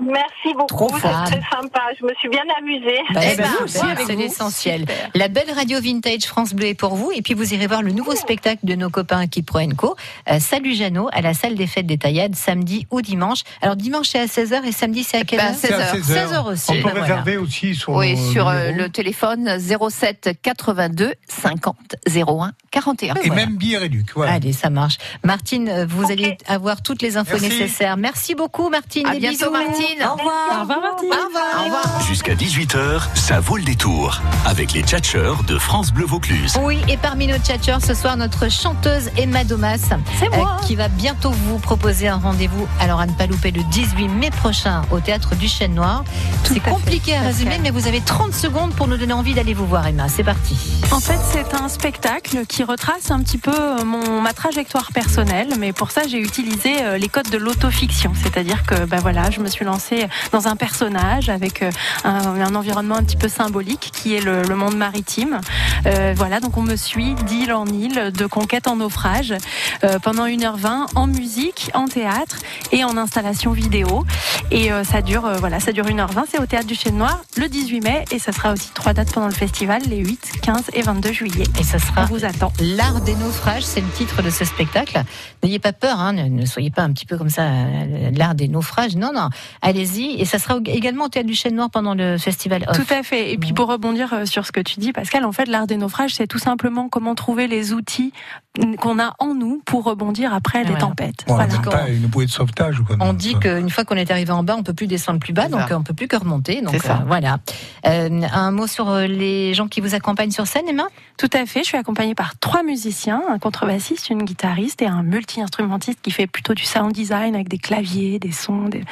Merci Trop beaucoup, fort. c'est très sympa. Je me suis bien amusée. Bah, Eh eh ben, ben, avec c'est l'essentiel. La belle radio vintage France Bleu est pour vous. Et puis vous irez voir le nouveau spectacle de nos copains qui Pro Co. Euh, Salut Jeannot à la salle des fêtes des Taillades samedi ou dimanche. Alors dimanche c'est à 16h et samedi c'est à quelle Bah, heure C'est à 16 16 16 heures aussi. On peut bah, voilà. réserver aussi sur Oui, sur euh, le téléphone 07 82 50 01 41. Et voilà. même billet réduc. Voilà. Allez, ça marche. Martine, euh, vous allez avoir toutes les infos Merci. nécessaires. Merci beaucoup, Martine. À Des bientôt, bisous. Martine. Au revoir. Au revoir, Martine. Au revoir. Au revoir. Jusqu'à 18h, ça vaut le détour. Avec les tchatcheurs de France Bleu Vaucluse. Oui, et parmi nos tchatcheurs ce soir, notre chanteuse Emma Domas, C'est moi. euh, qui va bientôt vous proposer un rendez-vous. Alors à ne pas louper le 18 mai prochain au théâtre du Chêne Noir. C'est fait, compliqué à résumer, mais vous avez 30 secondes pour nous donner envie d'aller vous voir, Emma. C'est parti. En fait, c'est un spectacle qui retrace un petit peu euh, mon, ma trajectoire personnelle, mais pour ça, j'ai utilisé euh, les codes de l'autofiction. C'est-à-dire que, ben voilà, je me suis lancée lancer dans un personnage avec euh, un, un environnement un petit peu symbolique qui est le, le monde maritime. Euh, voilà, donc on me suit d'île en île, de conquête en naufrage, euh, pendant 1h20 en musique, en théâtre et en installation vidéo. Et euh, ça dure, voilà, ça dure 1h20. C'est au théâtre du Chêne Noir le 18 mai et ça sera aussi trois dates pendant le festival, les 8, 15 et 22 juillet. Et ça sera On vous attend. L'art des naufrages, c'est le titre de ce spectacle. N'ayez pas peur, hein, ne, ne soyez pas un petit peu comme ça, l'art des naufrages. Non, non, allez-y. Et ça sera également au théâtre du Chêne Noir pendant le festival Off. Tout à fait. Et puis pour rebondir euh, sur ce que tu dis, Pascal, en fait, l'art des naufrages, c'est tout simplement comment trouver les outils qu'on a en nous pour rebondir après les tempêtes. Bon, Voilà. une bouée de sauvetage ou quoi. On dit qu'une fois qu'on est arrivé en bas, on peut plus descendre plus bas, donc ça. on peut plus que remonter. Donc C'est ça. euh, voilà. Euh, un mot sur euh, les gens qui vous accompagnent sur scène, Emma? Tout à fait. Je suis accompagnée par trois musiciens, un contrebassiste, une guitariste et un multi-instrumentiste qui fait plutôt du sound design avec des claviers, des sons des...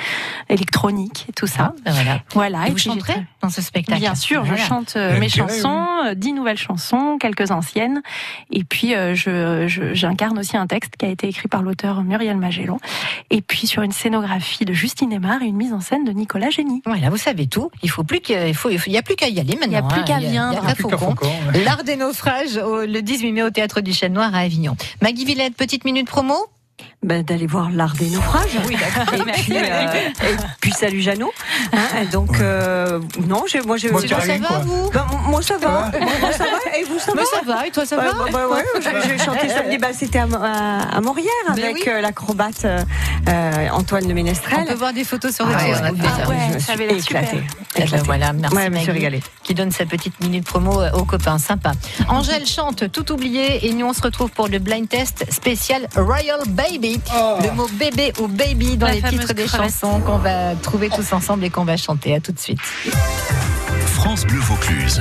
électroniques et tout ça. Ben voilà. Voilà. Et vous chanterez dans ce spectacle Bien sûr, je chante mes chansons, dix nouvelles chansons, quelques anciennes, et puis euh, je- j'incarne aussi un texte qui a été écrit par l'auteur Muriel Magellan, et puis sur une scénographie de Justine Aymar et une mise en scène de Nicolas Génie. Voilà, vous savez tout. Il faut plus que, il faut, il y a plus qu'à y aller maintenant. Il y a plus hein. qu'à a- viendre. L'art des naufrages au- le 18 mai au théâtre du Chêne Noir à Avignon. Maggie Villette, petite minute promo. Ben, d'aller voir l'art des naufrages. Oui, d'accord. Et puis, euh, et puis salut Jeannot. Hein, donc euh, non, j'ai- moi je. Moi, ça va, quoi. vous Ben, moi ça va. Moi, moi, ça va. Et vous ça Mais va ça va, et toi ça Ouais, va bah, bah, ouais, J'ai chanté samedi, bah, c'était à, à, à Morières Mais avec oui. euh, l'acrobate euh, euh, Antoine Le On Ménestrel. peut voir des photos sur le Ah, ouais, on ah, ouais, je je me suis éclatée. Eh ben éclatée. voilà, merci Ouais, je me suis Maggie, régalée. qui donne sa petite minute promo euh, aux copains, sympa. Angèle chante Tout oublié et nous on se retrouve pour le blind test spécial Royal Baby. Oh. Le mot bébé ou baby dans La les titres des chansons qu'on va trouver tous ensemble et qu'on va chanter. À tout de suite. France Bleu Vaucluse.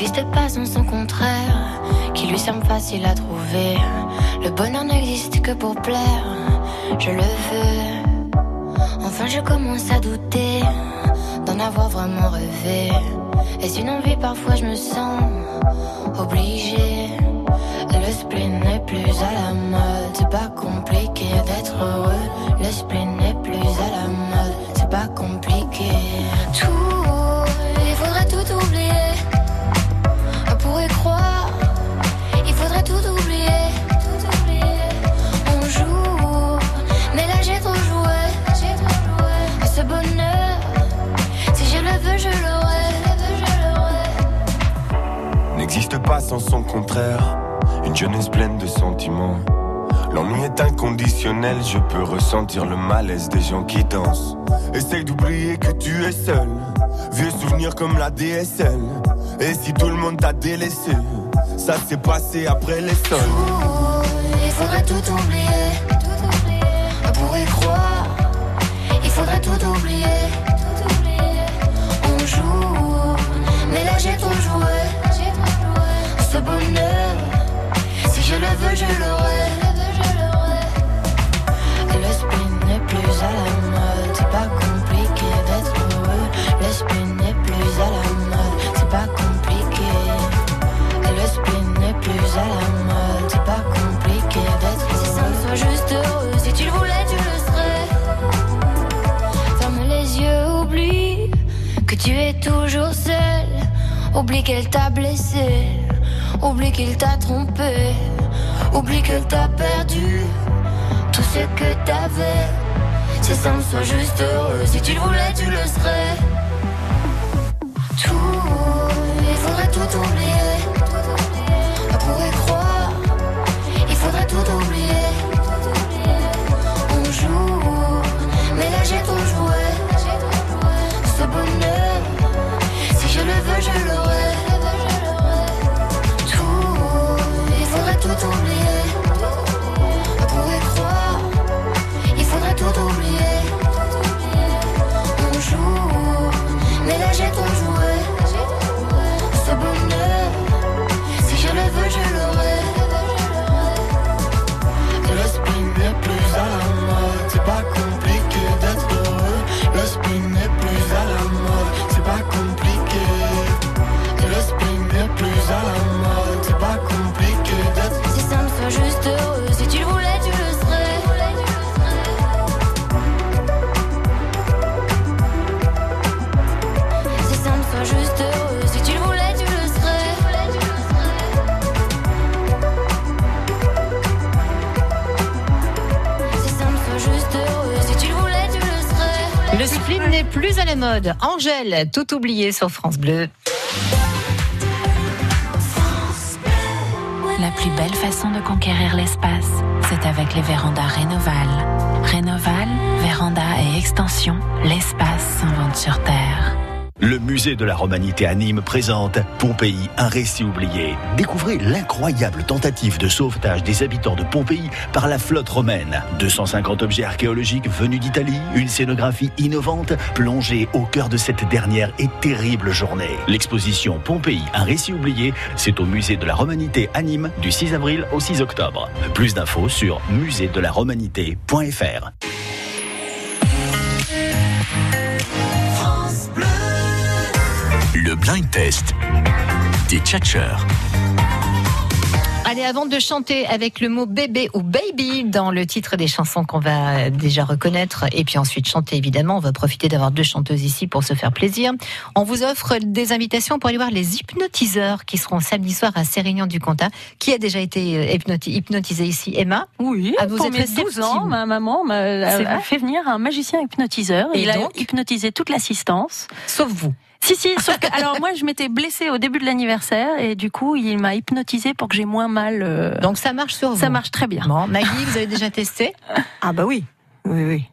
n'existe pas sans son contraire, qui lui semble facile à trouver. Le bonheur n'existe que pour plaire, je le veux. Enfin, je commence à douter d'en avoir vraiment rêvé. Est-ce une envie Parfois, je me sens obligée. Le spleen n'est plus à la mode, c'est pas compliqué d'être heureux. Le spleen n'est plus à la mode, pas sans son contraire. Une jeunesse pleine de sentiments. L'ennui est inconditionnel, je peux ressentir le malaise des gens qui dansent. Essaye d'oublier que tu es seul. Vieux souvenirs comme la DSL. Et si tout le monde t'a délaissé, ça s'est passé après les sols. Il faudrait tout oublier. Tout oublier. On pourrait croire. Il faudrait tout oublier. Tout. On joue, mais là j'ai trop joué. Le spleen n'est plus à la mode. C'est pas compliqué d'être heureux. Le spleen n'est plus à la mode. C'est pas compliqué. Le spleen n'est plus à la mode, c'est pas compliqué d'être heureux. Si ça me juste heureux, si tu le voulais, tu le serais. Ferme les yeux, oublie que tu es toujours seul. Oublie qu'elle t'a blessé, oublie qu'il t'a trompé, oublie qu'elle t'a perdu tout ce que t'avais. Si ça me soit juste heureux, si tu le voulais, tu le serais. Tout, il faudrait tout oublier. On pourrait croire, il faudrait tout oublier. On joue, mais là j'ai trop joué. Ce bonheur, si je le veux, je l'aurai. Faudrait plus à la mode. Angèle, tout oublié sur France Bleu. La plus belle façon de conquérir l'espace, c'est avec les vérandas Rénoval. Rénoval, véranda et extension, l'espace s'invente sur Terre. Le musée de la Romanité à Nîmes présente Pompéi, un récit oublié. Découvrez l'incroyable tentative de sauvetage des habitants de Pompéi par la flotte romaine. 250 objets archéologiques venus d'Italie, une scénographie innovante, plongée au cœur de cette dernière et terrible journée. L'exposition Pompéi, un récit oublié, c'est au musée de la Romanité à Nîmes du 6 avril au 6 octobre. Plus d'infos sur muséedelaromanité.fr. Le blind test des tchatcheurs. Allez, avant de chanter avec le mot bébé ou baby dans le titre des chansons qu'on va déjà reconnaître, et puis ensuite chanter évidemment, on va profiter d'avoir deux chanteuses ici pour se faire plaisir. On vous offre des invitations pour aller voir les hypnotiseurs qui seront samedi soir à Sérignan du Comtat. Qui a déjà été euh, hypnoti- hypnotisé ici Emma Oui, Ah, vous pour êtes mes 12 ans, ma maman m'a fait venir un magicien hypnotiseur. Et il donc a hypnotisé toute l'assistance. Sauf vous. Si, si, sauf que, alors moi, je m'étais blessée au début de l'anniversaire et du coup, il m'a hypnotisé pour que j'ai moins mal. euh, Donc ça marche sur vous Ça marche très bien. Bon, Maggie, vous avez déjà testé? Ah bah oui, oui, oui.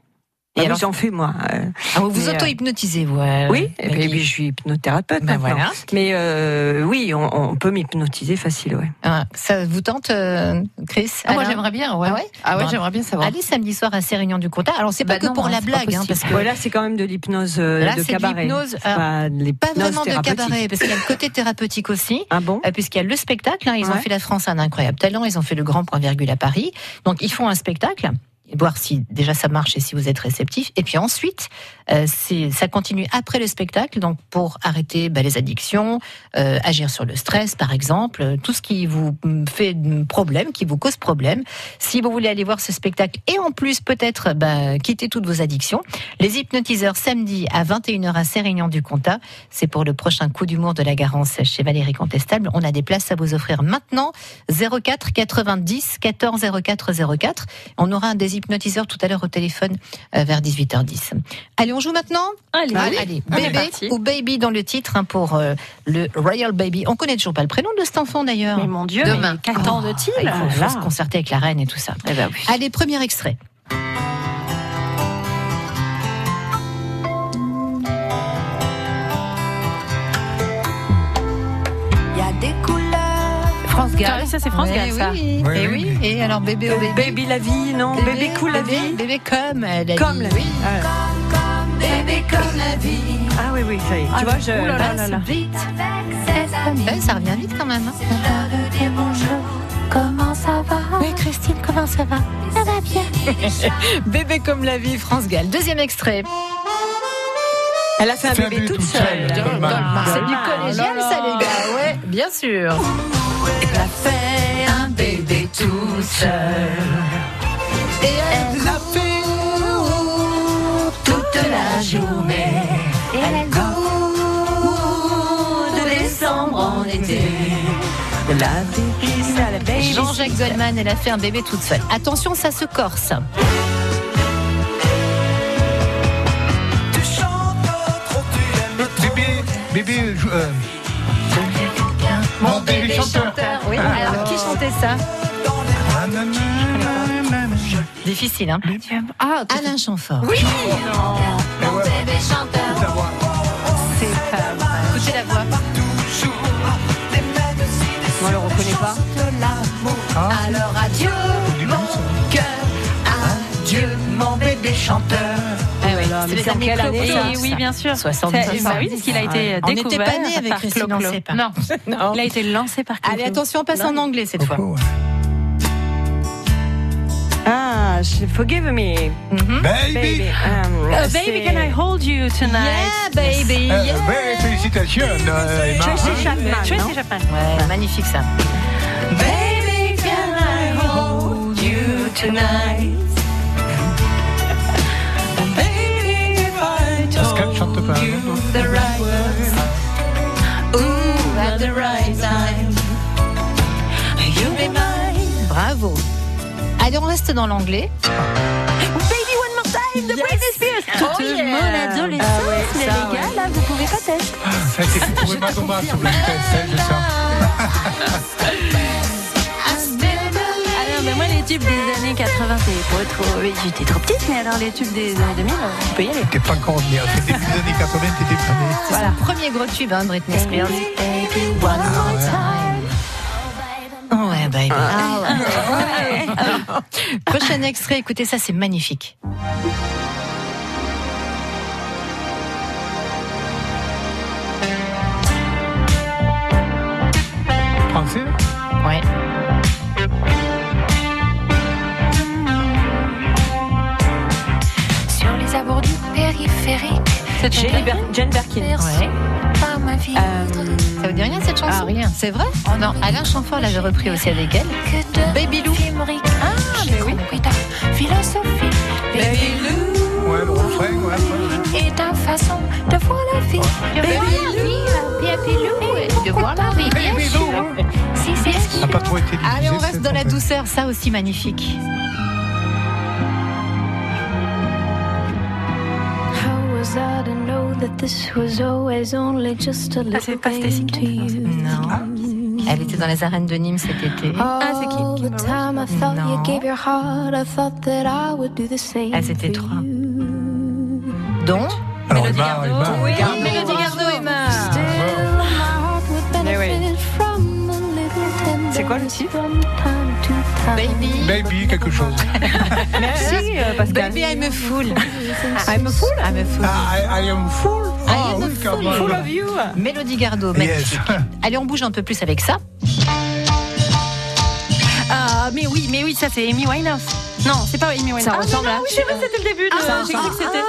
Et Ah oui, alors j'en fais moi. euh, Ah, Vous vous euh, auto-hypnotisez, vous euh, Oui, et puis, Maggie puis je suis hypnothérapeute Ben maintenant. voilà. Mais euh, oui, on, on peut m'hypnotiser facile, ouais. Ah, Ça vous tente, euh, Chris Ah, moi, j'aimerais bien, ouais. Ah ouais, Ah ouais, Bon, j'aimerais bien savoir. Allez samedi soir à Sérignan du Comtat. Alors c'est Bah pas que non, pour hein, la blague, hein, parce que Ouais, là, c'est quand même de l'hypnose euh, Là, de c'est de cabaret. l'hypnose, pas, de Pas vraiment de cabaret, parce qu'il y a le côté thérapeutique aussi. Ah bon Euh, Puisqu'il y a le spectacle, hein, ils ont fait la France un incroyable talent, ils ont fait le grand point virgule à Paris. Donc ils font un spectacle, voir si déjà ça marche et si vous êtes réceptif. Et puis ensuite, euh, ça continue après le spectacle, donc pour arrêter bah, les addictions, euh, agir sur le stress par exemple, euh, tout ce qui vous fait problème, qui vous cause problème. Si vous voulez aller voir ce spectacle et en plus peut-être bah, quitter toutes vos addictions, les hypnotiseurs samedi à 21h à Sérignan du Comtat, c'est pour le prochain coup d'humour de la Garance chez Valérie Contestable. On a des places à vous offrir maintenant 04 90 14 04 04. On aura un des hypnotiseurs tout à l'heure au téléphone euh, vers 18h10. Allez, on joue maintenant Allez, Allez, on est bébé ou baby dans le titre hein, pour euh, le Royal Baby. On connaît toujours pas le prénom de cet enfant d'ailleurs. Mais mon Dieu, Demain. mais qu'attendent-ils Il faut, faut Là. se concerter avec la reine et tout ça. Eh ben oui. Allez, premier extrait. France Ah oui, ça, c'est France Gall, ça. Oui, Oui, et oui. oui. Et alors bébé ou baby Baby la vie, non Bébé, cool la bébé, vie Bébé comme elle a Comme la Oui. vie. Ah, Bébé comme la vie. Ah oui, oui, ça y est. Tu vois, je... Ouh là là là là. Vite. Ouais, ça revient vite quand même. hein. Comment ça va? Oui, Christine, comment ça va? Ça va bien. Bébé comme la vie, France Gall. Deuxième extrait. Elle a fait un Fait bébé toute toute seule. C'est du Goldman. collégial, ça, les gars. Ouais, bien sûr. Elle a fait un bébé tout seul. Et elle La fée Toute la journée. Et elle court de décembre en été. La. Jean-Jacques Goldman, elle a fait un bébé toute seule. Attention, ça se corse. Bébé, euh, mon bébé chanteur. Oui, alors qui chantait ça Ah. Difficile, hein Ah, Alain Chamfort. Mon bébé chanteur. C'est pas. Écoutez la voix. Moi, je le reconnais pas. Ah, Alors adieu, mon cœur. Adieu, mon bébé chanteur. Ah c'est les années Et oui, bien sûr. 70. C'est- Bah oui, parce qu'il a été On n'était découvert pas nés avec Christine. Non, Non. il a été lancé par Clo-Clo. Allez, attention, on passe en anglais cette fois. Ah, forgive me. Mhm. Baby. Baby. Um, Uh, c'est- baby, can I hold you tonight? Yeah, baby. Euh, yeah. ouais, félicitations, euh, Emma. Tracy Chapman, Tracy non? Chapman. Ouais, magnifique ça. Baby, can I hold you tonight? Be mine. Bravo. Allez, on reste dans l'anglais. Baby, one more time, the Britney Spears. Toute de mon adolescence. Ah ouais, mais ça, les gars, là, vous pouvez pas tester. Ça a été fait pour Emma Thomas sur le test, je sens. Tubes des années 80, c'est pas trop. oui, J'étais trop petite, mais alors les tubes des années 2000, on peut y aller. T'es pas encore né. Au début des années 80, t'étais pas né. C'est son premier gros tube, hein, Britney Spears. Ouais, baby. Alors, Prochain extrait, écoutez ça, c'est magnifique. Périphérique. Jenny Ber- Jane Birkin. Ouais. Pas ma vie. Ça vous dit rien cette chanson rien. C'est vrai Non, Alain Chamfort l'avait repris aussi avec elle. Baby Lou. Ah, mais oui. Philosophie. Baby Lou. Ouais, le refrain, ouais. Et ta façon de voir la vie. Baby Lou. Baby Lou. De voir la vie. Si, sûr. n'a pas trop été Allez, on reste dans la douceur, ça aussi magnifique. Little game to you? Non. Elle était dans les arènes de Nîmes cet été. All the time I thought you gave your heart, I thought that I would do the same. Elles étaient trois. Donc Alors, Emma, Emma. Oui, Mélodie Gardot, Emma. Mais oui. C'est quoi le titre Baby. Baby, quelque chose. Merci, euh, Pascal. Baby, I'm a fool. I'm a fool? I'm a fool. Ah, I, I am full. I Ah, am oui, fool. Full of you. Mélodie Gardot, magnifique. Allez, on bouge un peu plus avec ça. Ah, mais oui, mais oui, ça c'est Amy Winehouse. Non, c'est pas Amy Winehouse. Ça Ah, mais ressemble non, à- Oui, c'est vrai, c'était le début. de- Ah, ça J'ai cru que c'était.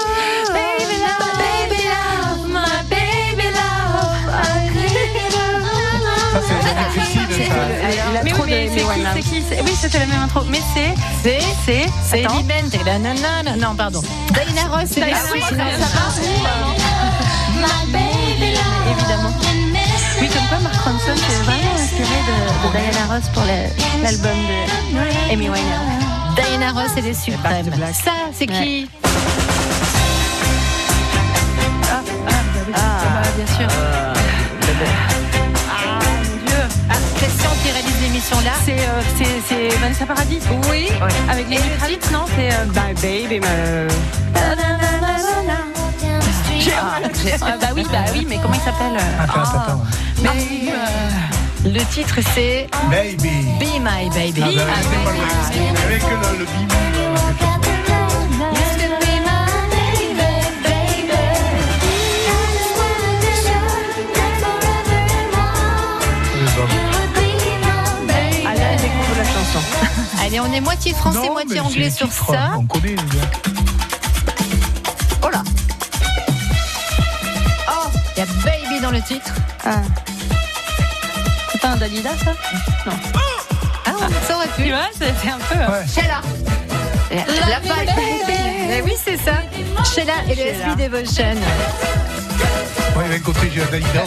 Baby love, baby love, Ça, c'est les années Mais oui, mais c'est qui, c'était la même intro. Mais c'est. C'est C'est. c'est. Non, pardon. Diana Ross, c'est. Évidemment. Oui, comme quoi Mark Ronson s'est vraiment inspiré de, de Diana Ross pour l'album de Amy Winehouse. Diana Ross et les Suprêmes. Ça, c'est qui Ah, bien sûr. Christian qui réalise l'émission là. C'est euh, Vanessa Paradis Oui. Avec les Kravitz, non C'est. euh, Bye baby, me- Ah, ah, bah oui, bah oui, mais comment il s'appelle euh, Attends, attends, attends. Mais euh, le titre c'est Baby. Be My Baby. Ah, bah, le- Avec le, le bibi. La. Allez, on est moitié français, Non, moitié mais anglais sur titre, ça. On connaît, les gars. Oh là Oh, il y a Baby dans le titre. Ah. C'est pas un Dalida, ça? Non. Ah, ça aurait Tu pu. vois, c'est c'est un peu. euh, Ouais. Sheila. La balle. Eh oui, c'est ça. Sheila et le SB Devotion. Ouais, avec côté, j'ai Dalida.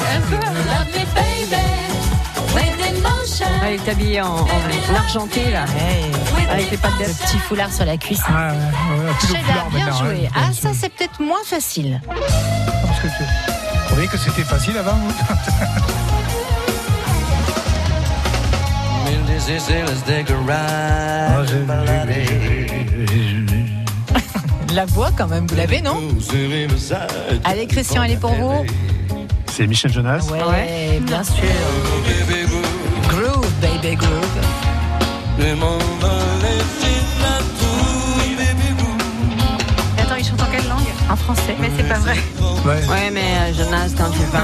Elle est habillée en, en argenté, là. Avec les pattes Le petit foulard sur la cuisse. Ouais, ouais, ouais, bien maintenant, joué. hein, Ah, bien ça, c'est peut-être moins facile. Parce que tu- Vous voyez que c'était facile avant vous Ah, j'ai- La voix, quand même, vous l'avez, non Allez, Christian, elle est pour vous C'est Michel Jonas. Ouais, bien sûr. Groove, baby groove. Attends, il chante en quelle langue? En français. Mais c'est pas vrai. Ouais. Ouais, mais euh, Jonas, quand tu vas.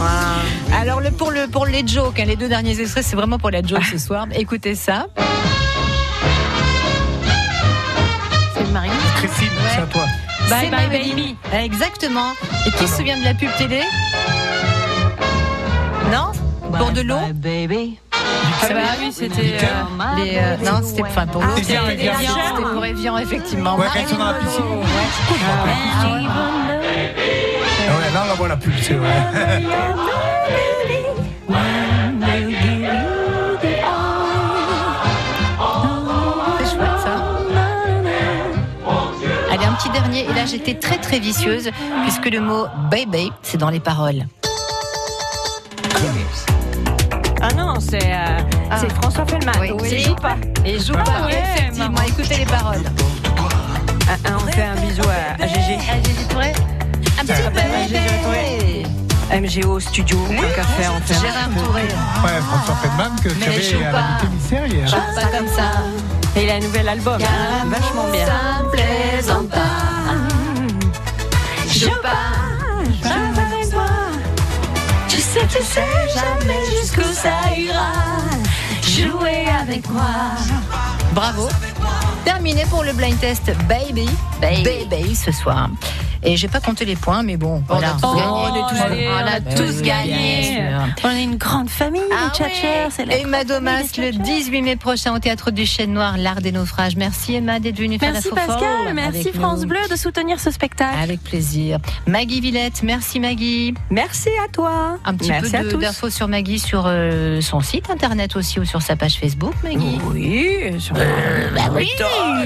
Ah, Alors le, pour, le, pour les jokes, hein, les deux derniers extraits, c'est vraiment pour la joke ce soir. Écoutez ça. C'est Marie. Christine, c'est à toi. Bye C'est bye baby. Exactement. Et qui se souvient de la pub télé Non Pour de l'eau baby. Ah bah oui, c'était. euh, Les, euh, Non, c'était enfin pour l'eau. Ah, C'était Evian, Evian. c'était pour Evian, effectivement. Ouais, quand ils sont dans la piscine. Ah ouais, là, on la voit la pub, c'est vrai. l'image était très très vicieuse puisque le mot baby, c'est dans les paroles. Ah non, c'est euh, c'est François Fellman. Oui, oui. joue pas. Et joue Ah pas, ouais, effectivement. Écoutez les paroles. Ah, ah, on fait un bisou à, à GG. À Gégé Touré Un petit peu À GG Touré. MGO Studio, tant qu'à faire, on fait un Gérard. Touré. Ouais, François Feldman que tu avais à l'invité mystère hier. Joue pas comme ça. Et il a un nouvel album, vachement bien. Ça me plaisante pas. Joue pas. avec toi. Tu sais, tu sais jamais jusqu'où ça ira. Jouer avec moi. Bravo. Terminé pour le blind test Baby. Baby, ce soir. Et j'ai pas compté les points, mais bon, voilà. tous gagné. on est tous, Allez, on a a tous gagné. gagné. On est une grande famille, les Tchatchers. Emma Domas, le 18 mai prochain au Théâtre du Chêne Noir, l'art des naufrages. Merci Emma d'être venue faire Merci la Pascal, merci avec France nous. Bleu de soutenir ce spectacle. Avec plaisir. Maggie Villette, merci Maggie. Merci à toi. Un petit Merci peu d'infos sur Maggie sur euh, son site internet aussi ou sur sa page Facebook, Maggie. Oui, sur bah oui.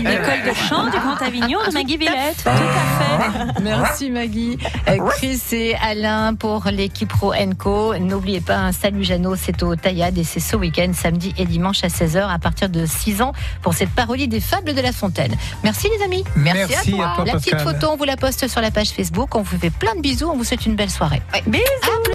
L'école de chant du Grand Avignon de Maggie Villette. Tout à fait. Merci Maggie. Euh, Chris et Alain pour l'équipe Pro Co. N'oubliez pas un salut Jeannot, c'est au Taillade et c'est ce week-end, samedi et dimanche à 16h à partir de 6 ans pour cette parodie des fables de La Fontaine. Merci les amis. Merci, Merci à toi. à toi, La petite Pascal. photo, on vous la poste sur la page Facebook. On vous fait plein de bisous. On vous souhaite une belle soirée. Bisous.